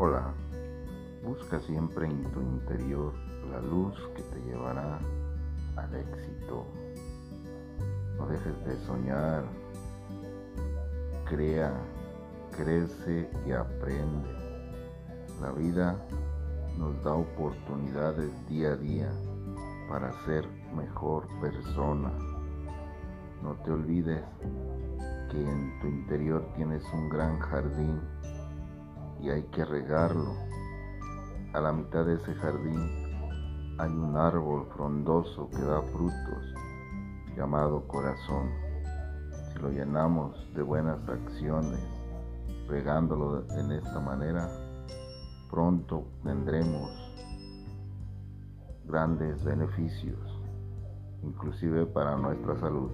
Hola, busca siempre en tu interior la luz que te llevará al éxito. No dejes de soñar, crea, crece y aprende. La vida nos da oportunidades día a día para ser mejor persona. No te olvides que en tu interior tienes un gran jardín y hay que regarlo. A la mitad de ese jardín hay un árbol frondoso que da frutos llamado corazón. Si lo llenamos de buenas acciones, regándolo en esta manera, pronto tendremos grandes beneficios, inclusive para nuestra salud.